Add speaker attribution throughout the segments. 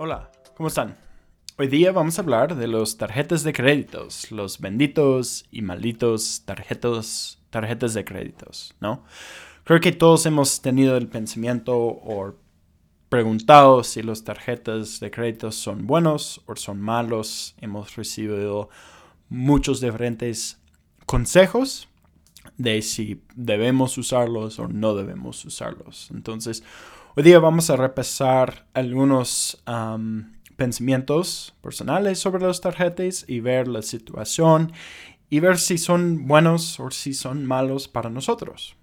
Speaker 1: Hola, ¿cómo están? Hoy día vamos a hablar de los tarjetas de créditos, los benditos y malditos tarjetos, tarjetas de créditos, ¿no? Creo que todos hemos tenido el pensamiento o preguntado si los tarjetas de créditos son buenos o son malos. Hemos recibido muchos diferentes consejos de si debemos usarlos o no debemos usarlos. Entonces, hoy día vamos a repasar algunos pensamientos personales sobre las tarjetas y ver la situación y ver si son buenos o si son malos para nosotros.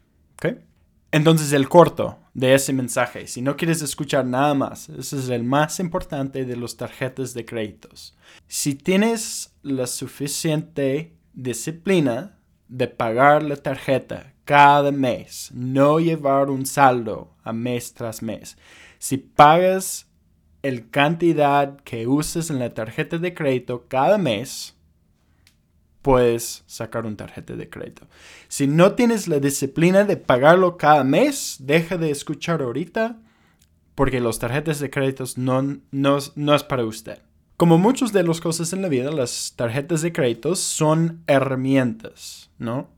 Speaker 1: Entonces, el corto de ese mensaje, si no quieres escuchar nada más, ese es el más importante de las tarjetas de créditos. Si tienes la suficiente disciplina de pagar la tarjeta cada mes, no llevar un saldo a mes tras mes. Si pagas el cantidad que uses en la tarjeta de crédito cada mes, puedes sacar un tarjeta de crédito. Si no tienes la disciplina de pagarlo cada mes, deja de escuchar ahorita porque los tarjetas de créditos no, no, no es para usted. Como muchas de las cosas en la vida, las tarjetas de créditos son herramientas, ¿no?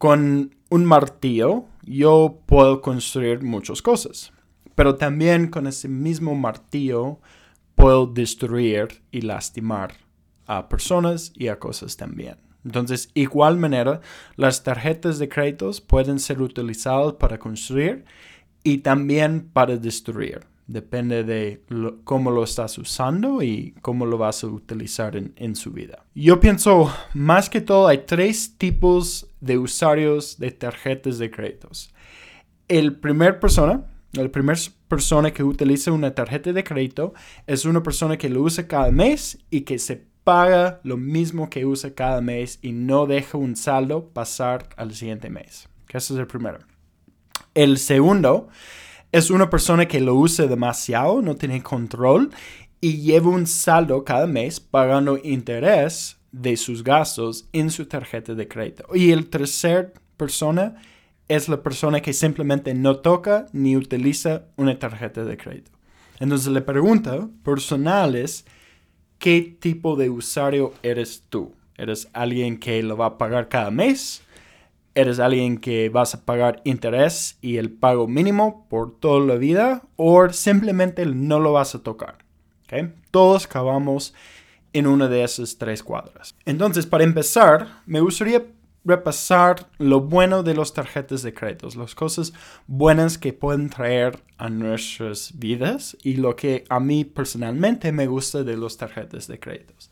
Speaker 1: Con un martillo yo puedo construir muchas cosas, pero también con ese mismo martillo puedo destruir y lastimar a personas y a cosas también. Entonces, igual manera, las tarjetas de créditos pueden ser utilizadas para construir y también para destruir. Depende de cómo lo estás usando y cómo lo vas a utilizar en, su vida. Yo pienso, más que todo, hay tres tipos de usuarios de tarjetas de créditos. El primer persona, la primera persona que utiliza una tarjeta de crédito es una persona que lo usa cada mes y que se paga lo mismo que usa cada mes y no deja un saldo pasar al siguiente mes. Ese es el primero. El segundo es una persona que lo usa demasiado, no tiene control y lleva un saldo cada mes pagando interés de sus gastos en su tarjeta de crédito. Y el tercer persona es la persona que simplemente no toca ni utiliza una tarjeta de crédito. Entonces la pregunta personal es, ¿qué tipo de usuario eres tú? ¿Eres alguien que lo va a pagar cada mes? Eres alguien que vas a pagar interés y el pago mínimo por toda la vida o simplemente no lo vas a tocar. Todos acabamos en una de esas tres cuadras. Entonces, para empezar, me gustaría repasar lo bueno de las tarjetas de créditos, las cosas buenas que pueden traer a nuestras vidas y lo que a mí personalmente me gusta de las tarjetas de créditos.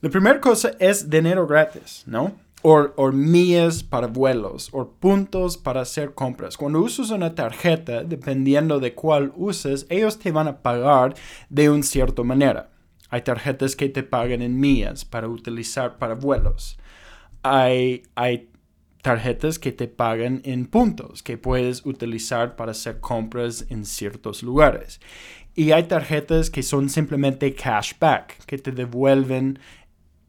Speaker 1: La primera cosa es dinero gratis, ¿no? O, millas para vuelos o puntos para hacer compras. Cuando usas una tarjeta, dependiendo de cuál uses, ellos te van a pagar de una cierta manera. Hay tarjetas que te pagan en millas para utilizar para vuelos. Hay, hay tarjetas que te pagan en puntos que puedes utilizar para hacer compras en ciertos lugares. Y hay tarjetas que son simplemente cashback, que te devuelven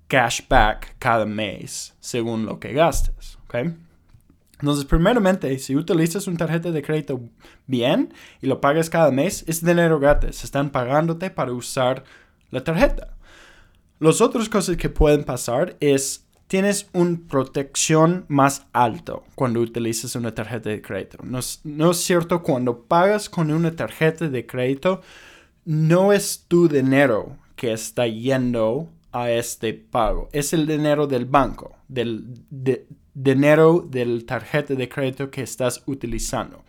Speaker 1: cashback cada mes según lo que gastes. ¿okay? Entonces, primeramente, si utilizas una tarjeta de crédito bien y lo pagas cada mes, es dinero gratis. Están pagándote para usar la tarjeta. Las otras cosas que pueden pasar es tienes una protección más alto cuando utilizas una tarjeta de crédito. No es, no es cierto, cuando pagas con una tarjeta de crédito, no es tu dinero que está yendo a este pago. Es el dinero del banco, del dinero del tarjeta de crédito que estás utilizando.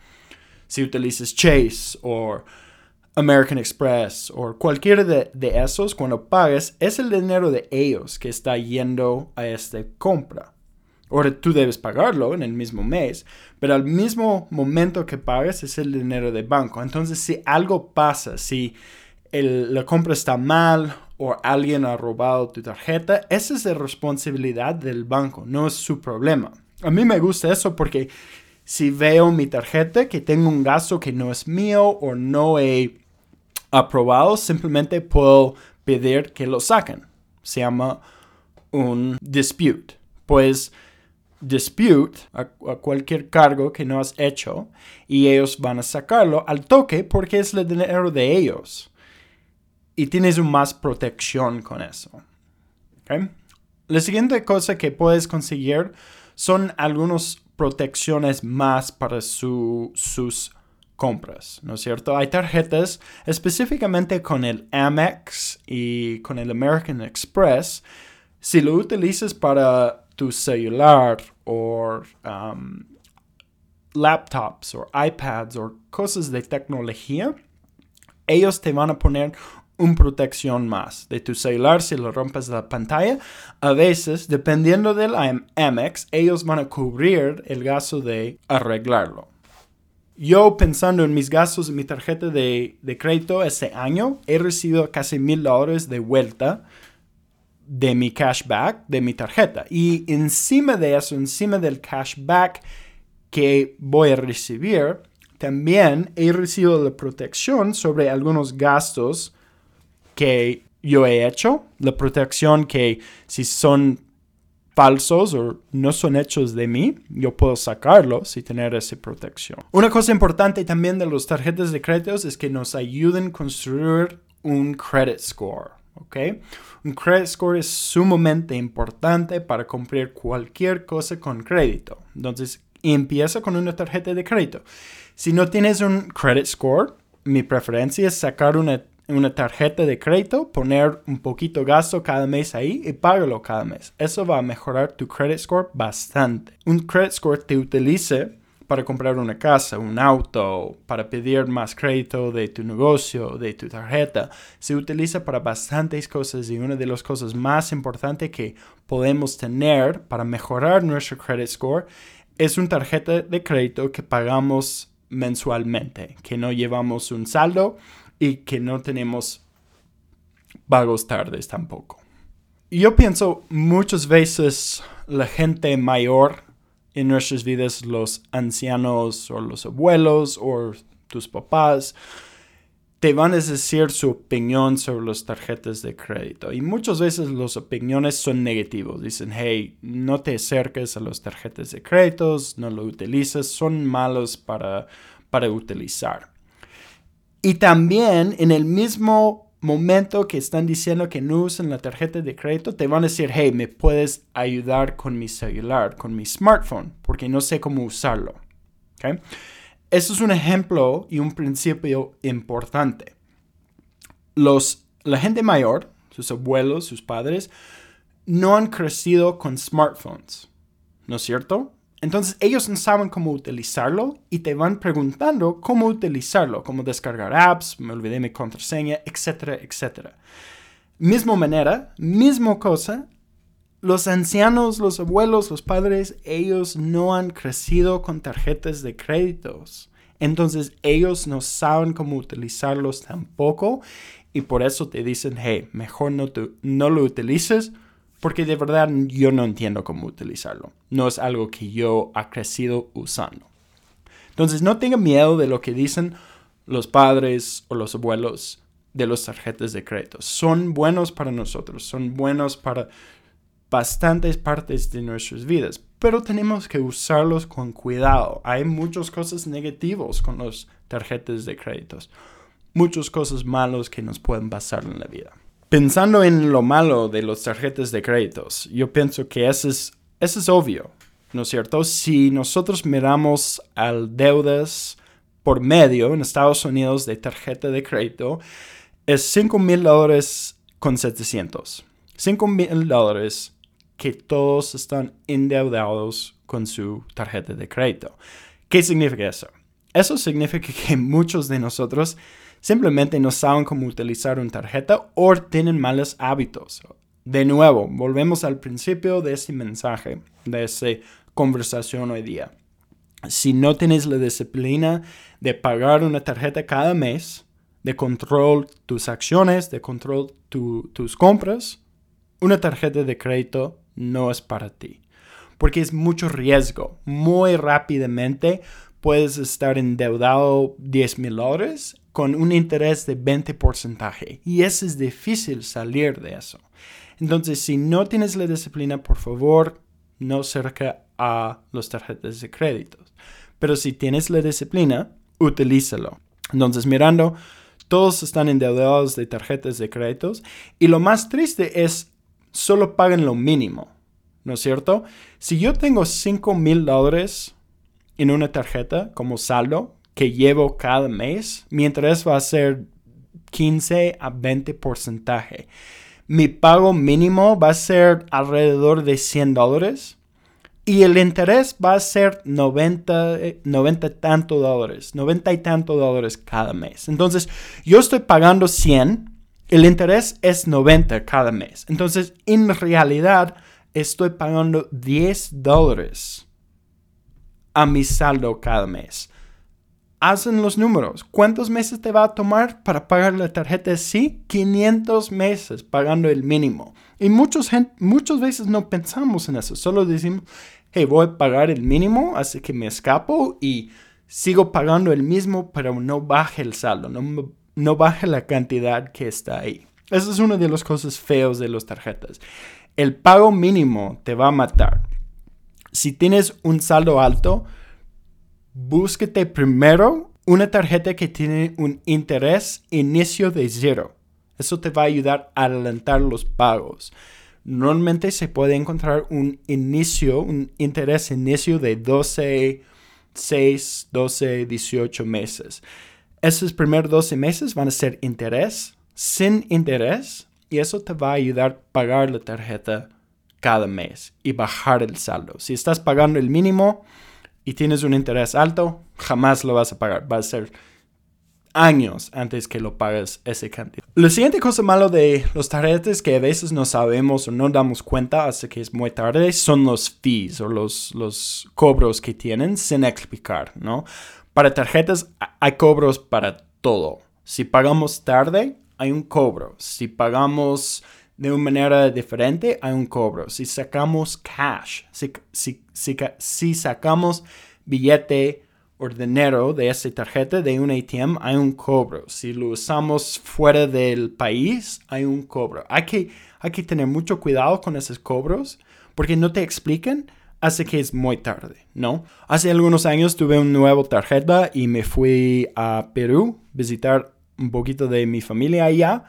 Speaker 1: Si utilizas Chase o American Express o cualquiera de, de, esos, cuando pagas, es el dinero de ellos que está yendo a esta compra. Ahora tú debes pagarlo en el mismo mes, pero al mismo momento que pagas es el dinero del banco. Entonces, si algo pasa, si la compra está mal o alguien ha robado tu tarjeta, esa es la responsabilidad del banco, no es su problema. A mí me gusta eso porque si veo mi tarjeta que tengo un gasto que no es mío o no he aprobado, simplemente puedo pedir que lo saquen. Se llama un dispute. Pues dispute a, cualquier cargo que no has hecho y ellos van a sacarlo al toque porque es el dinero de ellos y tienes más protección con eso. La siguiente cosa que puedes conseguir son algunas protecciones más para sus compras, ¿no es cierto? Hay tarjetas específicamente con el Amex y con el American Express. Si lo utilizas para tu celular o um, laptops o iPads o cosas de tecnología, ellos te van a poner una protección más de tu celular si lo rompes la pantalla. A veces, dependiendo del Amex, ellos van a cubrir el gasto de arreglarlo. Yo pensando en mis gastos en mi tarjeta de, de crédito este año, he recibido casi mil dólares de vuelta de mi cashback de mi tarjeta. Y encima de eso, encima del cashback que voy a recibir, también he recibido la protección sobre algunos gastos que yo he hecho, la protección que si son falsos o no son hechos de mí, yo puedo sacarlos y tener esa protección. Una cosa importante también de las tarjetas de créditos es que nos ayuden a construir un credit score. ¿ok? Un credit score es sumamente importante para cumplir cualquier cosa con crédito. Entonces, empieza con una tarjeta de crédito. Si no tienes un credit score, mi preferencia es sacar una una tarjeta de crédito, poner un poquito gasto cada mes ahí y págalo cada mes. Eso va a mejorar tu credit score bastante. Un credit score te utilice para comprar una casa, un auto, para pedir más crédito de tu negocio, de tu tarjeta. Se utiliza para bastantes cosas y una de las cosas más importantes que podemos tener para mejorar nuestro credit score es una tarjeta de crédito que pagamos mensualmente, que no llevamos un saldo y que no tenemos pagos tardes tampoco. Yo pienso muchas veces la gente mayor en nuestras vidas, los ancianos o los abuelos o tus papás, te van a decir su opinión sobre las tarjetas de crédito. Y muchas veces las opiniones son negativas. Dicen, hey, no te acerques a las tarjetas de créditos, no lo utilices, son malos para, para utilizar. Y también en el mismo momento que están diciendo que no usan la tarjeta de crédito, te van a decir, hey, me puedes ayudar con mi celular, con mi smartphone, porque no sé cómo usarlo. ¿Okay? Eso es un ejemplo y un principio importante. Los, la gente mayor, sus abuelos, sus padres, no han crecido con smartphones, ¿no es cierto? Entonces ellos no saben cómo utilizarlo y te van preguntando cómo utilizarlo, cómo descargar apps, me olvidé mi contraseña, etcétera, etcétera. Misma manera, misma cosa, los ancianos, los abuelos, los padres, ellos no han crecido con tarjetas de créditos. Entonces ellos no saben cómo utilizarlos tampoco y por eso te dicen, hey, mejor no, no lo utilices porque de verdad yo no entiendo cómo utilizarlo. No es algo que yo ha crecido usando. Entonces no tenga miedo de lo que dicen los padres o los abuelos de los tarjetas de crédito. Son buenos para nosotros, son buenos para bastantes partes de nuestras vidas, pero tenemos que usarlos con cuidado. Hay muchas cosas negativas con las tarjetas de créditos, muchas cosas malas que nos pueden pasar en la vida. Pensando en lo malo de los tarjetas de créditos, yo pienso que eso es, eso es obvio, ¿no es cierto? Si nosotros miramos al deudas por medio en Estados Unidos de tarjeta de crédito, es 5 mil dólares con 700. 5 mil dólares que todos están endeudados con su tarjeta de crédito. ¿Qué significa eso? Eso significa que muchos de nosotros simplemente no saben cómo utilizar una tarjeta o tienen malos hábitos. De nuevo, volvemos al principio de ese mensaje, de esa conversación hoy día. Si no tienes la disciplina de pagar una tarjeta cada mes, de control tus acciones, de control tus compras, una tarjeta de crédito no es para ti. Porque es mucho riesgo. Muy rápidamente puedes estar endeudado 10 mil dólares con un interés de 20%. Y eso es difícil salir de eso. Entonces, si no tienes la disciplina, por favor, no cerca a los tarjetas de crédito. Pero si tienes la disciplina, utilízalo. Entonces, mirando Todos están endeudados de tarjetas de créditos. Y lo más triste es, solo pagan lo mínimo. ¿No es cierto? Si yo tengo 5 mil dólares en una tarjeta como saldo que llevo cada mes, mi interés va a ser 15 a 20 porcentaje. Mi pago mínimo va a ser alrededor de 100 dólares y el interés va a ser 90, 90 tanto dólares, 90 y tanto dólares cada mes. Entonces, yo estoy pagando 100, el interés es 90 cada mes. Entonces, en realidad, estoy pagando 10 dólares a mi saldo cada mes. Hacen los números. ¿Cuántos meses te va a tomar para pagar la tarjeta? Sí, 500 meses pagando el mínimo. Y muchos, muchas veces no pensamos en eso. Solo decimos, hey, voy a pagar el mínimo, así que me escapo y sigo pagando el mismo, pero no baje el saldo, no, no baje la cantidad que está ahí. Esa es una de las cosas feas de las tarjetas. El pago mínimo te va a matar. Si tienes un saldo alto, búsquete primero una tarjeta que tiene un interés inicio de cero. Eso te va a ayudar a adelantar los pagos. Normalmente se puede encontrar un inicio, un interés inicio de 12, 6, 12, 18 meses. Esos primeros 12 meses van a ser interés, sin interés, y eso te va a ayudar a pagar la tarjeta cada mes y bajar el saldo. Si estás pagando el mínimo y tienes un interés alto, jamás lo vas a pagar. Va a ser años antes que lo pagues ese cantidad. La siguiente cosa malo de los tarjetas que a veces no sabemos o no damos cuenta hasta que es muy tarde son los fees o los, los cobros que tienen sin explicar, ¿no? Para tarjetas hay cobros para todo. Si pagamos tarde, hay un cobro. Si pagamos de una manera diferente, hay un cobro. Si sacamos cash, si, si, si, si sacamos billete o dinero de esa tarjeta de un ATM, hay un cobro. Si lo usamos fuera del país, hay un cobro. Hay que, hay que tener mucho cuidado con esos cobros porque no te explican hasta que es muy tarde, ¿no? Hace algunos años tuve una nueva tarjeta y me fui a Perú visitar un poquito de mi familia allá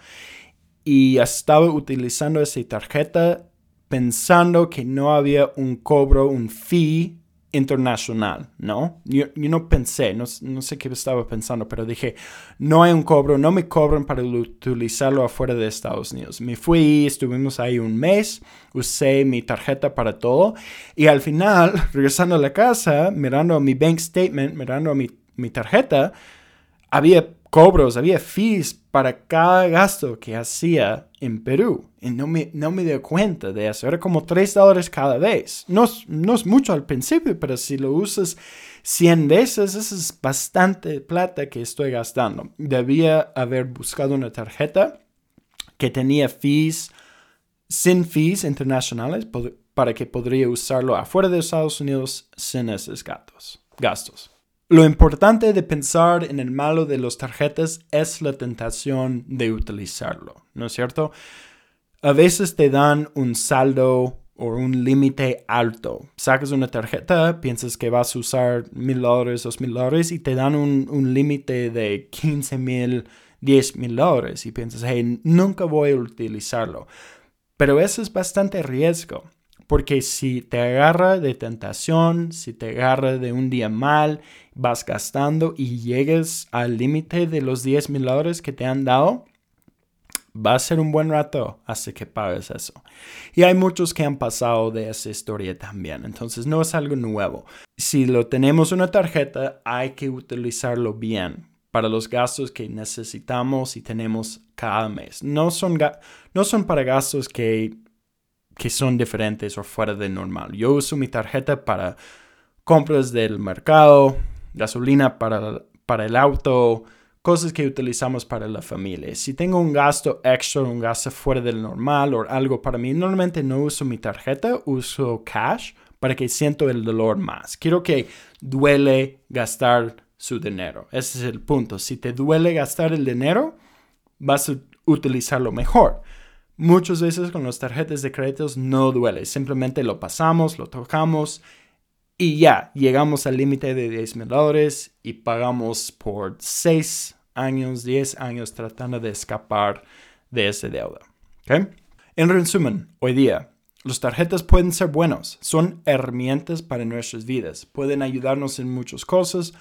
Speaker 1: y estaba utilizando esa tarjeta pensando que no había un cobro, un fee internacional, ¿no? Yo, no pensé, no, sé qué estaba pensando, pero dije, no hay un cobro, no me cobran para utilizarlo afuera de Estados Unidos. Me fui, estuvimos ahí un mes, usé mi tarjeta para todo y al final, regresando a la casa, mirando mi bank statement, mirando mi, mi tarjeta, había cobros, había fees para cada gasto que hacía en Perú. Y no me, no me di cuenta de eso. Era como 3 dólares cada vez. No, no es mucho al principio, pero si lo usas 100 veces, eso es bastante plata que estoy gastando. Debía haber buscado una tarjeta que tenía fees, sin fees internacionales, para que podría usarlo afuera de Estados Unidos sin esos gastos. gastos. Lo importante de pensar en el malo de las tarjetas es la tentación de utilizarlo, ¿no es cierto? A veces te dan un saldo o un límite alto. Sacas una tarjeta, piensas que vas a usar mil dólares, dos mil dólares y te dan un, un límite de 15 mil, 10 mil dólares y piensas, hey, nunca voy a utilizarlo. Pero eso es bastante riesgo. Porque si te agarra de tentación, si te agarra de un día mal, vas gastando y llegues al límite de los 10 mil dólares que te han dado, va a ser un buen rato hasta que pagues eso. Y hay muchos que han pasado de esa historia también, entonces no es algo nuevo. Si lo tenemos una tarjeta, hay que utilizarlo bien para los gastos que necesitamos y tenemos cada mes. No son, no son para gastos que que son diferentes o fuera de normal. Yo uso mi tarjeta para compras del mercado, gasolina para, para el auto, cosas que utilizamos para la familia. Si tengo un gasto extra, un gasto fuera del normal o algo para mí, normalmente no uso mi tarjeta, uso cash para que siento el dolor más. Quiero que duele gastar su dinero. Ese es el punto. Si te duele gastar el dinero, vas a utilizarlo mejor. Muchas veces con las tarjetas de créditos no duele, simplemente lo pasamos, lo tocamos y ya, llegamos al límite de 10 mil dólares y pagamos por 6 años, 10 años tratando de escapar de esa deuda. En resumen, hoy día, las tarjetas pueden ser buenos, son herramientas para nuestras vidas, pueden ayudarnos en muchas cosas,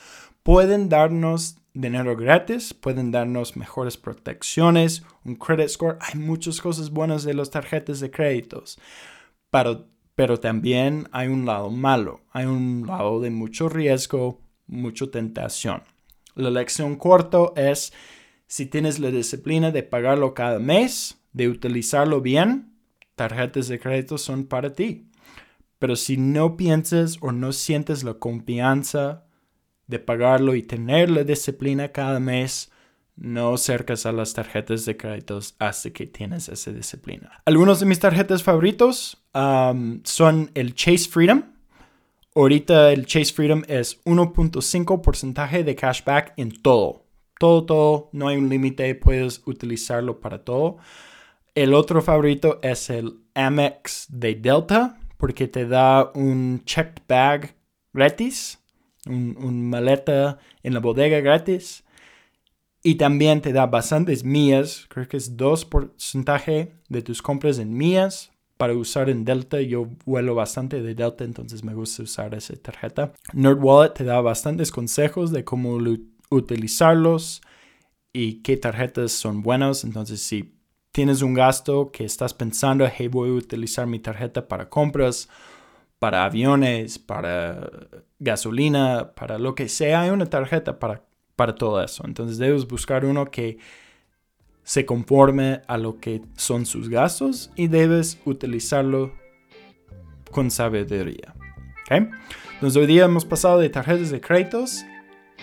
Speaker 1: pueden darnos dinero gratis, pueden darnos mejores protecciones, un credit score, hay muchas cosas buenas de las tarjetas de créditos, pero, pero también hay un lado malo, hay un lado de mucho riesgo, mucha tentación. La lección corta es, si tienes la disciplina de pagarlo cada mes, de utilizarlo bien, tarjetas de crédito son para ti. Pero si no piensas o no sientes la confianza de pagarlo y tener la disciplina cada mes, no acercas a las tarjetas de créditos hasta que tienes esa disciplina. Algunos de mis tarjetas favoritos son el Chase Freedom. Ahorita el Chase Freedom es 1.5% de cashback en todo. Todo, todo. No hay un límite. Puedes utilizarlo para todo. El otro favorito es el Amex de Delta porque te da un checked bag gratis, un, maleta en la bodega gratis. Y también te da bastantes millas, creo que es 2% de tus compras en millas para usar en Delta. Yo vuelo bastante de Delta, entonces me gusta usar esa tarjeta. NerdWallet te da bastantes consejos de cómo utilizarlos y qué tarjetas son buenas. Entonces, si tienes un gasto que estás pensando, hey, voy a utilizar mi tarjeta para compras, para aviones, para gasolina, para lo que sea, hay una tarjeta para, para todo eso. Entonces debes buscar uno que se conforme a lo que son sus gastos y debes utilizarlo con sabiduría. ¿Okay? Entonces hoy día hemos pasado de tarjetas de créditos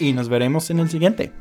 Speaker 1: y nos veremos en el siguiente.